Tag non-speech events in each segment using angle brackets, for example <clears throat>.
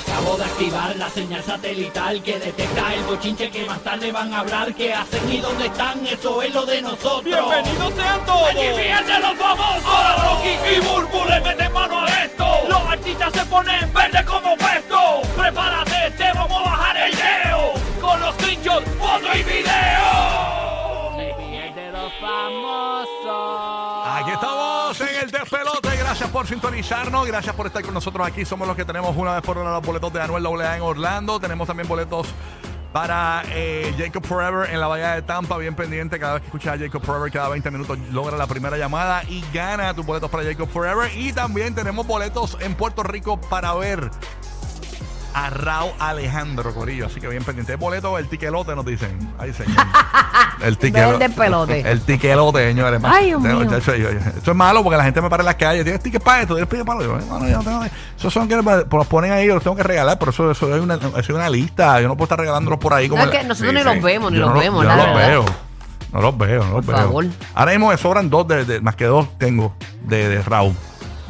Acabo de activar la señal satelital que detecta el bochinche que más tarde van a hablar. ¿Qué hacen y dónde están? Eso es lo de nosotros. ¡Bienvenidos sean todos! ¡Aquí vienen los famosos! Ahora Rocky y Burbu le meten mano a esto. Los artistas se ponen verde como puesto. Prepárate, te vamos a bajar el leo. Con los screenshots, foto y video. de los famosos. Por sintonizarnos. Gracias por estar con nosotros aquí. Somos los que tenemos una vez por hora los boletos de Anuel AA en Orlando. Tenemos también boletos para eh, Jacob Forever en la Bahía de Tampa. Bien pendiente. Cada vez que escuchas a Jacob Forever, cada 20 minutos logra la primera llamada y gana tus boletos para Jacob Forever. Y también tenemos boletos en Puerto Rico para ver a Raúl Alejandro Corillo. Así que bien pendiente. ¿El boleto o el tiquelote nos dicen? Ay, señor. <laughs> El Del despelote. <laughs> El tiquelote, señores. Ay, Dios mío. Eso es malo porque la gente me para en las calles. ¿Tienes tickets para esto? ¿Tienes tickets para lo? Yo no tengo. Esos son que los ponen ahí, los tengo que regalar. Por eso, eso es una, eso es una lista. Yo no puedo estar regalándolos por ahí. Como No, es que nosotros ni los vemos, ni Yo los no vemos, Yo no los verdad. veo. No los veo, no los Por veo. favor. Ahora mismo me sobran dos, de, de- más que dos tengo de, de Raúl.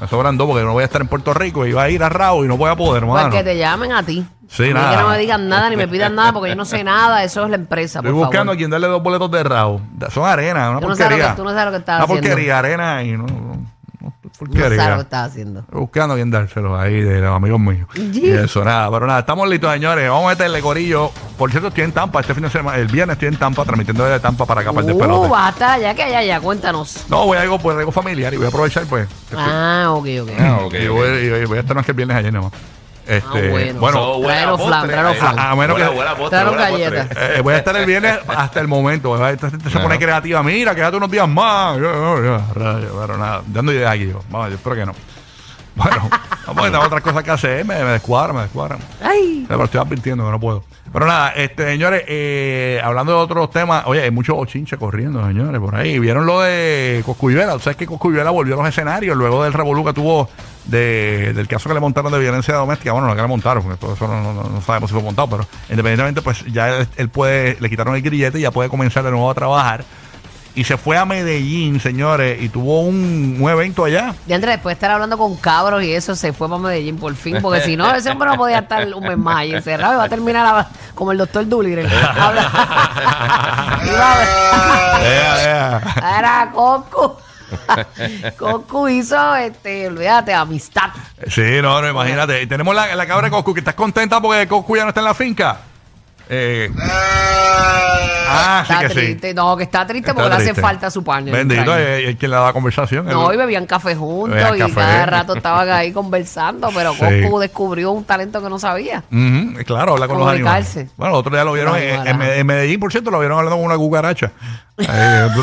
Me sobran dos porque no voy a estar en Puerto Rico y va a ir a Raúl y no voy a poder, Pues hermano. que te llamen a ti. Sí, A nada. Que no me digan nada ni me pidan nada porque yo no sé nada. Eso es la empresa, Estoy por buscando a quien darle dos boletos de Raúl. Son arena, una Tú no sabes lo porquería. que- tú no sabes lo que estás Una haciendo. porquería, arena y no, no, no, No porquería. sabes lo que estás haciendo. Estoy buscando a quien dárselos ahí de los amigos míos. Y eso, nada. Pero nada, estamos listos, señores. Vamos a meterle corillo. Por cierto, estoy en Tampa. Este fin de semana, el viernes estoy en Tampa, transmitiendo desde Tampa para acá, para el Uh, despelote. basta, ya que allá, ya, cuéntanos. No, voy a algo, pues, algo familiar y voy a aprovechar, pues. Ah, ok, ok. Y voy, y voy a estar más que el viernes ayer, nada más. Este, Ah, bueno. bueno, So, postre. flan, a, a menos Buena, que. buena postre, galletas. Eh, voy a estar el viernes hasta el momento. Esta gente se pone creativa. Mira, quédate unos días más. Pero nada, dando ideas aquí yo. Vamos, yo espero que no. Bueno, <laughs> vamos a tener otras cosas que hacer. Me, me descuadran, me descuadran. Ay, Pero estoy advirtiendo que no puedo. Pero nada, este, señores, eh, hablando de otros temas, oye, hay mucho bochinche corriendo, señores, por ahí. ¿Vieron lo de Coscuyuela? ¿Sabes que Coscuyuela volvió a los escenarios luego del revolú que tuvo de, del caso que le montaron de violencia doméstica? Bueno, no que le montaron, porque todo eso no, no- no sabemos si fue montado, pero independientemente, pues ya él, él puede, le quitaron el grillete y ya puede comenzar de nuevo a trabajar. Y se fue a Medellín, señores, y tuvo un, un evento allá. de entre después de estar hablando con cabros y eso, se fue para Medellín por fin, porque si no, ese hombre no podía estar un mes más ahí encerrado y va a terminar a- como el doctor <laughs> ea. Era Coco. Coco hizo, este, olvídate, amistad. Sí, no, no, imagínate. Y Tenemos la, la cabra de Coscu, que estás contenta porque Coscu ya no está en la finca. Eh, ah, sí Está sí. triste. No, que está triste porque le hace falta su partner. Bendito, es quien le da conversación. No, El- y bebían café juntos Bebían y café. cada rato estaban ahí conversando, pero Sí. Descubrió un talento que no sabía. Claro, habla con los animales. Bueno, el otro día lo vieron en, en Medellín, por cierto, lo vieron hablando con una cucaracha. Eh, <laughs>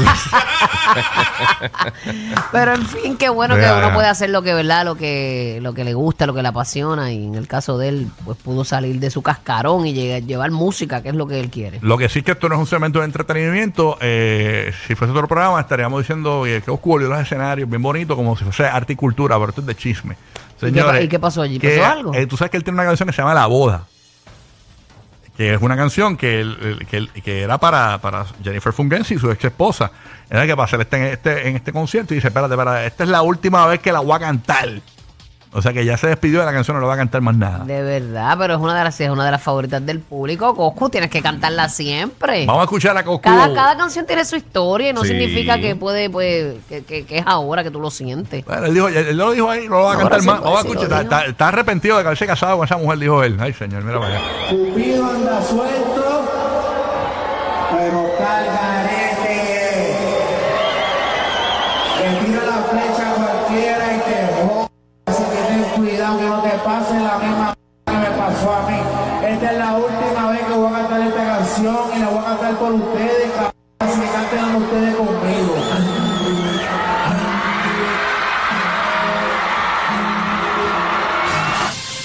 Pero en fin, qué bueno que uno puede hacer lo que, ¿verdad? Lo que, lo que le gusta, lo que le apasiona. Y en el caso de él, pues pudo salir de su cascarón y llegar- llevar música, que es lo que él quiere. Lo que sí que esto no es un segmento de entretenimiento. eh, si fuese otro programa, estaríamos diciendo oye, que volvió a los escenarios bien bonito, como si fuese arte y cultura, pero esto es de chisme. ¿Y qué Señores, pa- y qué pasó allí? ¿Pasó algo? eh, tú sabes que él tiene una canción que se llama La Boda. Que es una canción que, él- que, era para, para Jennifer Fungensi, su ex esposa. Era que para hacer este, este, en este concierto y dice: Espérate, espérate, esta es la última vez que la voy a cantar. O sea que ya se despidió de la canción, no le va a cantar más nada. De verdad, pero es una de las, es una de las favoritas del público. Coscu, tienes que cantarla siempre. Vamos a escuchar a Coscu. Cada, cada canción tiene su historia y no Sí. significa que puede, pues, que, que- que es ahora que tú lo sientes. Bueno, él, dijo, él, lo dijo ahí, no lo va a Ahora cantar sí, más. Vamos a sí, escuchar. lo Está, está- está arrepentido de haberse casado con esa mujer, dijo él. Ay, señor, mira para allá. Cupido anda suelto, pero está el garete. Le tira la flecha a cualquiera y te pase la misma que me pasó a mí. Esta es la última vez que voy a cantar esta canción y la voy a cantar por ustedes, canten ustedes conmigo.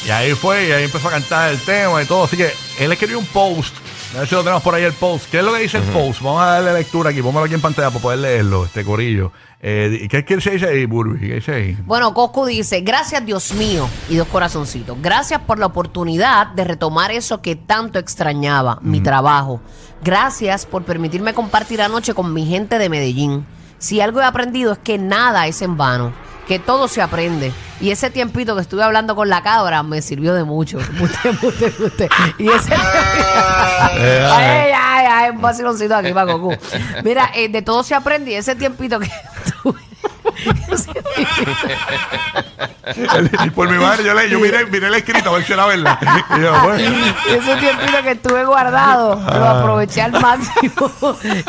Y ahí fue, y ahí empezó a cantar el tema y todo. Así que él escribió un post. A ver si lo tenemos por ahí el post. ¿Qué es lo que dice el post? Vamos a darle lectura aquí. Póngalo aquí en pantalla para poder leerlo, este corillo. Eh, ¿Qué es que se dice ahí, Burby? ¿Qué dice ahí? Bueno, Coscu dice, gracias Dios mío, y dos corazoncitos. Gracias por la oportunidad de retomar eso que tanto extrañaba, mi trabajo. Gracias por permitirme compartir anoche con mi gente de Medellín. Si algo he aprendido es que nada es en vano, que todo se aprende. Y ese tiempito que estuve hablando con la cabra me sirvió de mucho. <laughs> Y ese <laughs> Eh, ay, ay, ay, un vaciloncito aquí para Goku. Mira, eh, de todo se aprende y ese tiempito que estuve. Y por mi madre, yo, le, yo miré, miré el escrito a ver si era verdad. Y yo, bueno. Y ese tiempito que estuve guardado, lo aproveché al máximo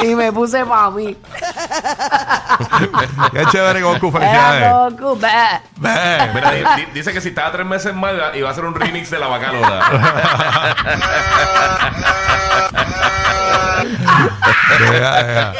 y me puse para mí. Qué chévere, Goku. Era Felicidades. Goku. Mira, di- di- dice que si estaba tres meses más iba a hacer un remix de la bacalora. <laughs> Deja, deja.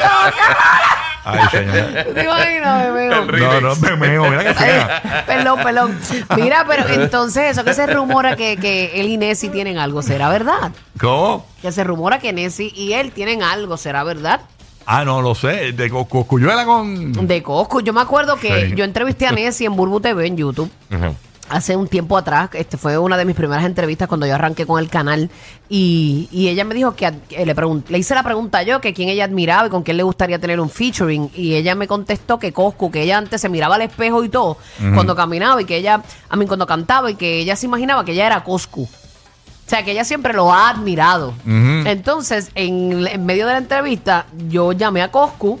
Ay, señor. ¿Te imaginas, remix. No, no, me meo, mira que sea. perdón, perdón. Mira, pero entonces eso que se rumora que, que él y Nessie tienen algo, ¿será verdad? ¿Cómo? Que se rumora que Nessie y él tienen algo, ¿será verdad? Ah, no lo sé. De Co- Coscuyuela con. De Cosco. Yo me acuerdo que Sí. yo entrevisté a Nessie en Burbu TV en YouTube. Ujú. Hace un tiempo atrás, este fue una de mis primeras entrevistas cuando yo arranqué con el canal y, y ella me dijo que eh, le, le hice la pregunta yo que quién ella admiraba y con quién le gustaría tener un featuring y ella me contestó que Coscu, que ella antes se miraba al espejo y todo cuando caminaba y que ella, a mí cuando cantaba y que ella se imaginaba que ella era Coscu. O sea, que ella siempre lo ha admirado. Entonces, en, en medio de la entrevista, yo llamé a Coscu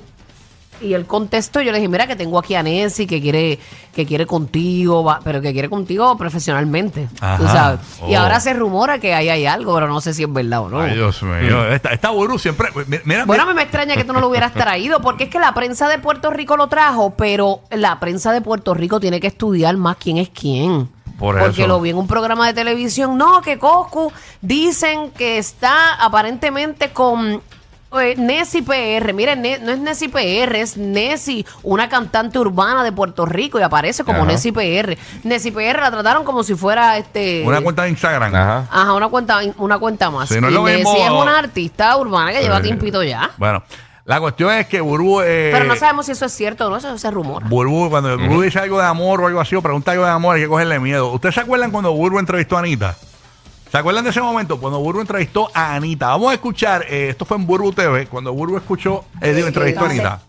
y él contestó. Yo le dije, mira, que tengo aquí a Nancy que quiere, que quiere contigo, va- pero que quiere contigo profesionalmente. Tú Ajá. sabes. Y Oh. ahora se rumora que ahí hay algo, pero no sé si es verdad o no. Ay, Dios mío. Esta, esta Buru siempre. Mira, Bueno, a mí me extraña que tú no lo hubieras traído, porque es que la prensa de Puerto Rico lo trajo, pero la prensa de Puerto Rico tiene que estudiar más quién es quién. Por porque eso. lo vi en un programa de televisión. No, que Coscu dicen que está aparentemente con eh, Nessie PR. Miren, Ne- no es Nessie PR, es Nessie, una cantante urbana de Puerto Rico y aparece como Ajá. Nessie PR. Nessie PR la trataron como si fuera este. una cuenta de Instagram. Ajá. Ajá, una cuenta, una cuenta más. No es y lo mismo- es una artista urbana que lleva Eh, tiempito ya. Bueno, la cuestión es que Burbu. Eh, Pero no sabemos si eso es cierto o no, eso se rumora. Burbu, cuando Burbu dice algo de amor o algo así, o pregunta algo de amor, hay que cogerle miedo. ¿Ustedes se acuerdan cuando Burbu entrevistó a Anita? ¿Se acuerdan de ese momento? Cuando Burbu entrevistó a Anita. Vamos a escuchar, eh, esto fue en Burbu TV, cuando Burbu escuchó, eh, digo, entrevistó a Anita.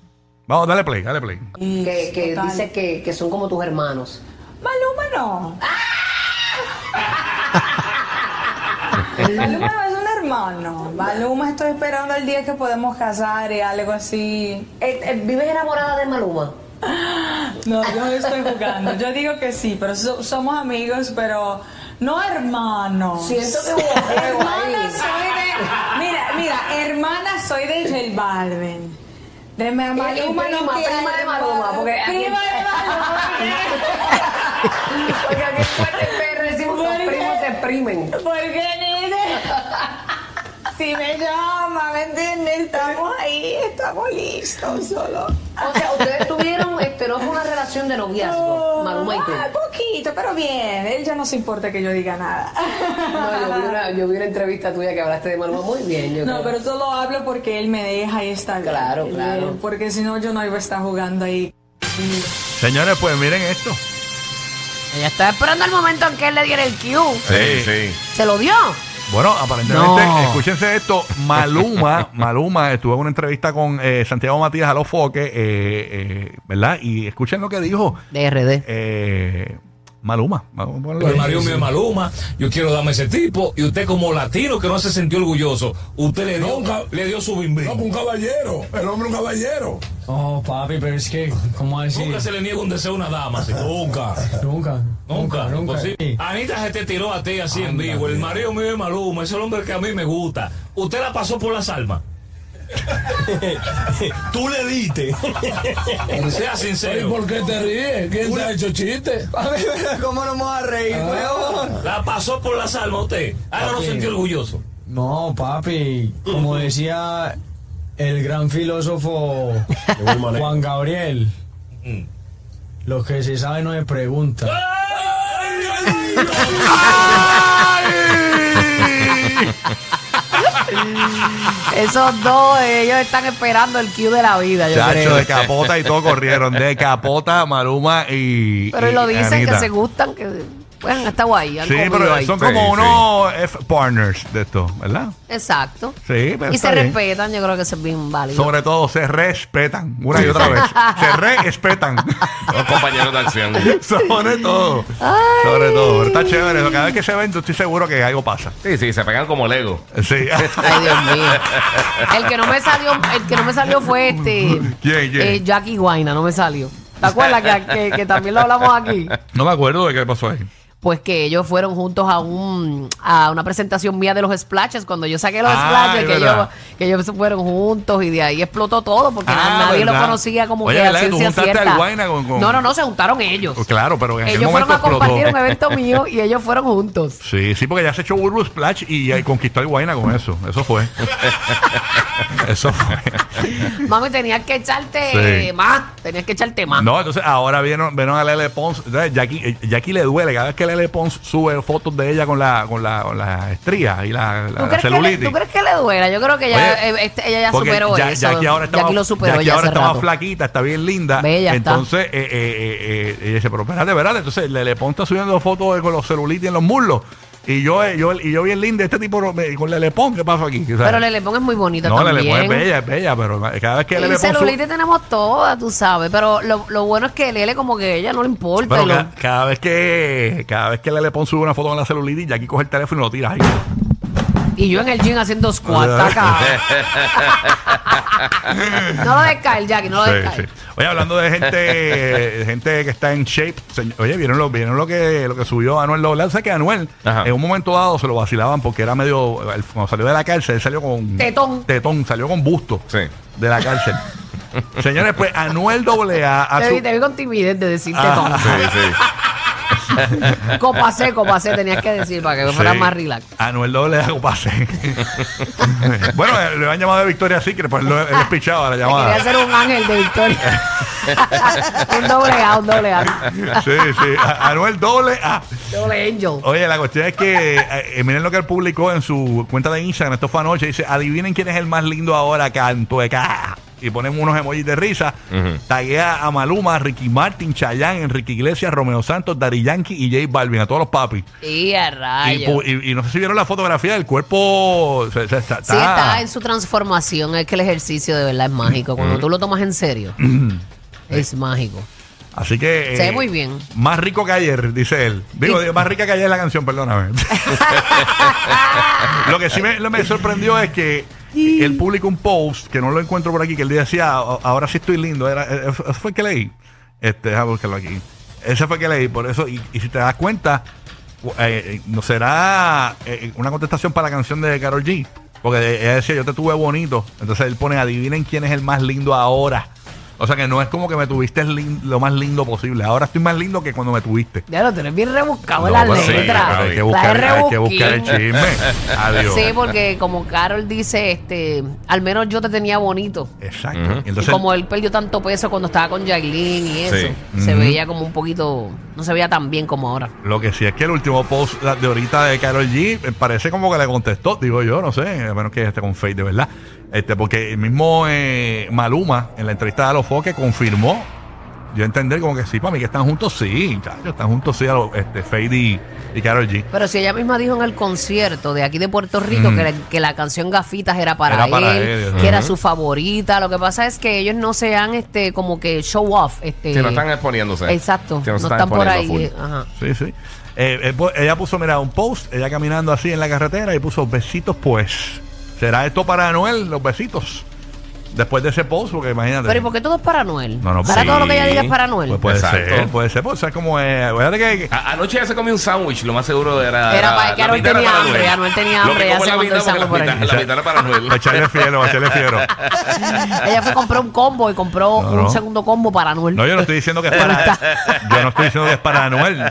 Vamos, dale play, dale play. Que, que dice que, que son como tus hermanos. Maluma no. <laughs> Maluma no es un hermano. Maluma estoy esperando el día que podemos casar y algo así. Eh, ¿Vives enamorada de Maluma? <gasps> No, yo estoy jugando. Yo digo que sí, pero so- somos amigos, pero no hermanos. Siento que hubo Hermana soy de. Mira, mira, hermana soy de J Balvin. De mi Maluma y prima, no prima de Maluma, porque aquí- Prima de <laughs> Maluma. <laughs> Porque aquí en PR decimos ¿Por los primos se exprimen. Porque si me llama, ¿me entiendes? Estamos ahí, estamos listos solo. O sea, ustedes tuvieron, este, no fue una relación de noviazgo, Maluma y tú. Ah, poquito, pero bien. Él ya no se importa que yo diga nada. No, yo vi, una, yo vi una entrevista tuya que hablaste de Maluma muy bien. Yo No, creo. pero solo hablo porque él me deja y está bien. Claro, Eh, claro. Porque si no, yo no iba a estar jugando ahí. Señores, pues miren esto. Ella estaba esperando el momento en que él le diera el cue. Sí, sí. ¿Se lo dio? Bueno, aparentemente, No. escúchense esto, Maluma, <laughs> Maluma estuvo en una entrevista con eh, Santiago Matías a los foques, eh, eh, ¿verdad? Y escuchen lo que dijo De RD. eh, Maluma. Vamos a ponerlo El ahí. marido mío es Maluma, yo quiero darme ese tipo, y usted como latino que no se sintió orgulloso, usted le dio, le dio su bimbi. No, un caballero. El hombre un caballero. Oh, papi, pero es que, ¿cómo decir? Nunca se le niega un deseo a una dama, así, nunca. Nunca, Nunca, nunca. sí. Anita se te tiró a ti así en vivo. El marido mío es Maluma, es el hombre que a mí me gusta. Usted la pasó por las almas. <laughs> Tú le diste. Sea ¿Y sincero. por qué te ríes? ¿Quién te ha hecho chiste? ¿Cómo no me voy a reír, huevón? La pasó por las almas usted. Ahora no Ok. sintió orgulloso. No, papi, como decía el gran filósofo Juan Gabriel, lo que se sabe no se pregunta. <laughs> Esos dos, ellos están esperando el cue de la vida, yo Chacho, creo. de capota y todo corrieron. De capota, Maluma y. Pero y lo dicen Anita. que se gustan, que Pues han estado ahí, han Sí, comido pero ahí. son Sí, como sí. unos F partners de esto, ¿verdad? Exacto. Sí, pero y está se bien. respetan, yo creo que eso es bien válido. Sobre todo se respetan una y otra vez. <laughs> Se respetan. Los compañeros de acción. <laughs> Sobre todo. Sobre todo. Pero está chévere. eso. Cada vez que se ven, yo estoy seguro que algo pasa. Sí, sí, se pegan como Lego. Sí. Ay, Dios mío. El que no me salió, el que no me salió fue este ¿Quién, quién? eh, Jackie Guaina, no me salió. ¿Te acuerdas que, que- que también lo hablamos aquí? No me acuerdo de qué pasó ahí. Pues que ellos fueron juntos a un a una presentación mía de los splashes. Cuando yo saqué los Ah, splashes, es que ellos, que ellos se fueron juntos y de ahí explotó todo porque Ah, nadie lo conocía como Oye, que al cierta. Guayna con- con- No, no, no, se juntaron ellos. Pues claro, pero en ellos fueron a compartir un evento <laughs> mío y ellos fueron juntos. Sí, sí, porque ya se echó Burbu Splash y, y conquistó el Guayna con eso. Eso fue. <laughs> eso fue. Mami, tenías que echarte Sí. más. Tenías que echarte más. No, entonces ahora vieron, vieron a Lele Pons. Entonces, Jackie, eh, Jackie le duele cada vez que Lele Pons sube fotos de ella con la, con la, con la estría y la, la ¿Tú, crees que le, celulitis. ¿Tú crees que le duela? Yo creo que ya, Oye, eh, este- ella ya superó ya- eso. Jackie ahora está, Jackie más- lo superó ya ahora está más flaquita, está bien linda. Bella está. Entonces, eh, eh, eh, eh, ella dice, pero espérate, espérate. Entonces, Lele Pons está subiendo fotos con los celulitis en los muslos. Y yo, eh, yo, y yo bien linda, este tipo me- con Lele Pons, ¿qué pasó aquí? O sea, Pero Lele Pons es muy bonita no, también. Lele Pons es bella, es bella, pero cada vez que Y Pons sube- celulitis tenemos todas, tú sabes. Pero lo, lo bueno es que Lele como que a ella no le importa. Pero y lo- ca- cada vez que cada vez que Lele Pons sube una foto con la celulitis, Jackie coge el teléfono y lo tira ahí. Y yo en el gym haciendo squat, acá. no lo descae, Jackie, no lo Sí, descae. sí. Oye, hablando de gente, de gente que está en shape, señ- oye, vieron lo, vieron lo que lo que subió Anuel Doblado. sé que Anuel Ajá. en un momento dado se lo vacilaban porque era medio él, cuando salió de la cárcel, él salió con Tetón. tetón, salió con busto Sí. de la cárcel. <laughs> Señores, pues Anuel AA a Te su- vi, te vi con timidez de decirte Ah. Sí, sí. Copa C, copa C, tenías que decir para que fuera Sí. más relax. Anuel doble A pase. <laughs> bueno, eh, le han llamado de Victoria Secret, pues lo, es pichado a la llamada. quería ser un ángel de victoria. <laughs> un doble A, un doble A. Sí, sí. A- Anuel doble A. Doble angel. Oye, la cuestión es que eh, eh, miren lo que él publicó en su cuenta de Instagram. Esto fue anoche. Dice: Adivinen quién es el más lindo ahora, canto de ca. Y ponen unos emojis de risa. Ujú. Taguea a Maluma, Ricky Martin, Chayanne, Enrique Iglesias, Romeo Santos, Dari Yankee y J Balvin, a todos los papis. Y a Y, rayos. pu- y- y no sé si vieron la fotografía del cuerpo. se- se- está, Sí, está en su transformación. Es que el ejercicio de verdad es mágico. Cuando tú lo tomas en serio, <clears throat> es mágico. Así que. Se ve eh, muy bien. Más rico que ayer, dice él. Digo, digo, más rica que ayer la canción, perdóname. <laughs> <laughs> lo que sí me, lo me sorprendió es que él publicó un post que no lo encuentro por aquí, que él decía, "A- ahora sí estoy lindo. Era, eh, eso fue el que leí. Este, déjame buscarlo aquí. Ese fue el que leí, por eso, y, y si te das cuenta, eh, eh, no será eh, una contestación para la canción de Carol G. Porque ella decía, yo te tuve bonito. Entonces él pone, adivinen quién es el más lindo ahora. O sea que no es como que me tuviste lin- lo más lindo posible. Ahora estoy más lindo que cuando me tuviste. Ya lo tienes bien rebuscado en No, las pues sí, letras. pero hay que La buscar, de hay que buscar el chisme. Adiós. Sí, porque como Carol dice, este, al menos yo te tenía bonito. Exacto. Ujú. Y Y entonces, como él perdió tanto peso cuando estaba con Jailin y eso, Sí. se Ujú. veía como un poquito, no se veía tan bien como ahora. lo que sí es que el último post de ahorita de Carol G eh, parece como que le contestó, digo yo, no sé, a menos que esté con Faith de verdad. Este, porque el mismo eh, Maluma en la entrevista de los Foques confirmó. Yo entender como que sí, para mí que están juntos, sí, chacho, están juntos, sí, a los, este, Faith y, y Carol G. Pero si ella misma dijo en el concierto de aquí de Puerto Rico que, la, que la canción Gafitas era para, Era para él, él, que era su favorita. Lo que pasa es que ellos no se han este, como que show off. Este, Que no están exponiéndose. Exacto, Que no se están, por ahí. Ajá. Sí, sí. Eh, eh, pu- ella puso, mira, un post, ella caminando así en la carretera y puso besitos, pues. ¿Será esto para Noel, los besitos? Después de ese post, porque imagínate. Pero ¿y por qué todo es para Noel? No, no, para sí. todo lo que ella diga es para Noel. Pues puede Exacto. ser, puede ser, pues, o sea, como es. Acuérdate que. A- anoche ya se comió un sándwich, lo más seguro era. Era para que Anuel tenía hambre, Noel. Anuel tenía Lo hambre, que ya se mitad, el sándwich por la ahí. mitad- la mitad era para Noel. Para <laughs> echarle fiero, para echarle fiero. <laughs> ella fue a comprar un combo y compró No, un no. segundo combo para Noel. No, yo no estoy diciendo que es <laughs> para. yo no estoy diciendo que es para Anuel.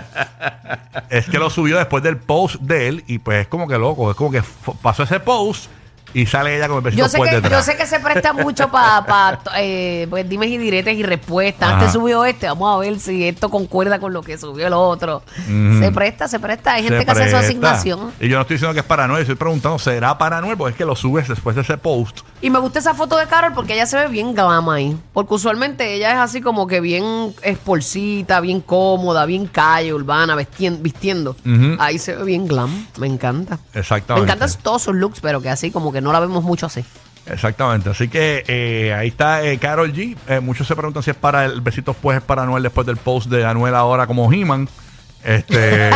Es que lo subió después del post de él y pues es como que loco. Es como que pasó ese post y sale ella con el besito Yo sé, que, detrás. yo sé que se presta mucho para eh, pues, dimes y diretes y respuestas. Antes subió este, vamos a ver si esto concuerda con lo que subió el otro. Se presta, se presta. Hay gente Se que hace su asignación. Y yo no estoy diciendo que es para Noel, estoy preguntando, ¿será para Noel? Porque es que lo subes después de ese post. Y me gusta esa foto de Carol porque ella se ve bien glam ahí. Porque usualmente ella es así como que bien esporcita, bien cómoda, bien calle, urbana, vistiendo. Ujú. Ahí se ve bien glam. Me encanta. Me Exactamente. encantan todos sus looks, pero que así como que no la vemos mucho así. Exactamente. Así que eh, ahí está eh, Carol G. Eh, muchos se preguntan si es para el besito pues es para Anuel después del post de Anuel ahora como He-Man. Este.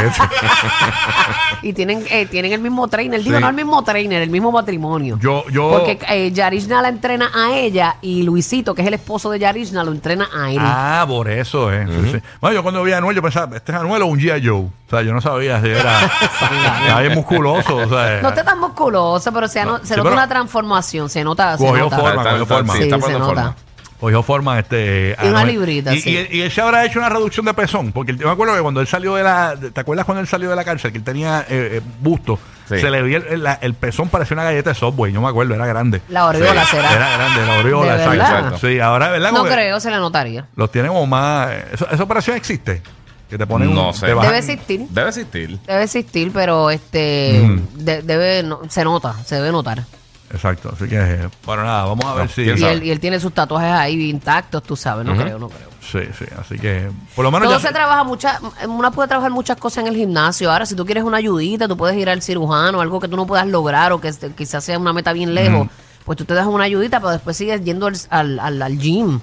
Y tienen, eh, tienen el mismo trainer, digo, Sí. no el mismo trainer, el mismo matrimonio. yo, yo. Porque eh, Yarishna la entrena a ella y Luisito, que es el esposo de Yarishna, lo entrena a él. Ah, por eso, eh. Sí, sí. Bueno, yo cuando vi a Anuel, yo pensaba, ¿este es Anuel o un G.I. Joe? O sea, yo no sabía si era. <laughs> era bien musculoso, o sea. no está tan musculoso, pero se, ano- No, se sí, nota pero- una transformación, se nota. Se Cogió nota. forma, Está- cogió está- forma. sí, está Sí, se poniendo nota. forma. Cogió forma este. Y una librita, y, sí. y- y él se habrá hecho una reducción de pezón. Porque yo me acuerdo que cuando él salió de la. ¿Te acuerdas cuando él salió de la cárcel? Que él tenía eh, eh, busto. Sí. Se le veía el, el- la- el pezón, parecía una galleta de Subway. Yo me acuerdo, era grande. La aureola Sí, será. Era grande, la aureola, ¿De exacto. Sí, ahora, ¿verdad? No creo, se le notaría. Los tienen como más. ¿Eso- ¿Esa operación existe? Que te ponen No un- sé. te Debe existir. Debe existir. Debe existir, pero este Mm. de- debe no- se nota, se debe notar. Exacto. Así que, bueno, nada, vamos a ver si. quién Y sabe. él, y él tiene sus tatuajes ahí intactos, tú sabes, no creo, no creo. Sí, sí. Así que, por lo menos. Todo ya- se trabaja mucha, una puede trabajar muchas cosas en el gimnasio. Ahora, si tú quieres una ayudita, tú puedes ir al cirujano, algo que tú no puedas lograr o que este- quizás sea una meta bien lejos, pues tú te das una ayudita, pero después sigues yendo al, al, al- al gym.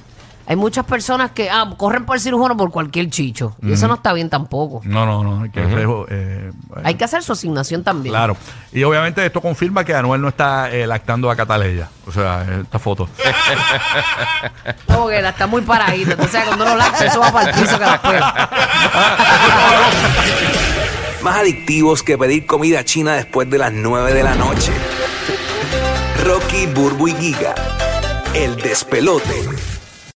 Hay muchas personas que ah, corren por el cirujano por cualquier chicho. Y eso no está bien tampoco. No, no, no. Hay que hacer, eh, Hay que hacer su asignación también. Claro. Y obviamente esto confirma que Anuel no está eh, lactando a Cataleya. O sea, esta foto. <laughs> No, porque la está muy paradita. Entonces, cuando uno la eso va para el piso que la pega. Más adictivos que pedir comida china después de las 9 de la noche. Rocky, Burbu y Giga. El despelote.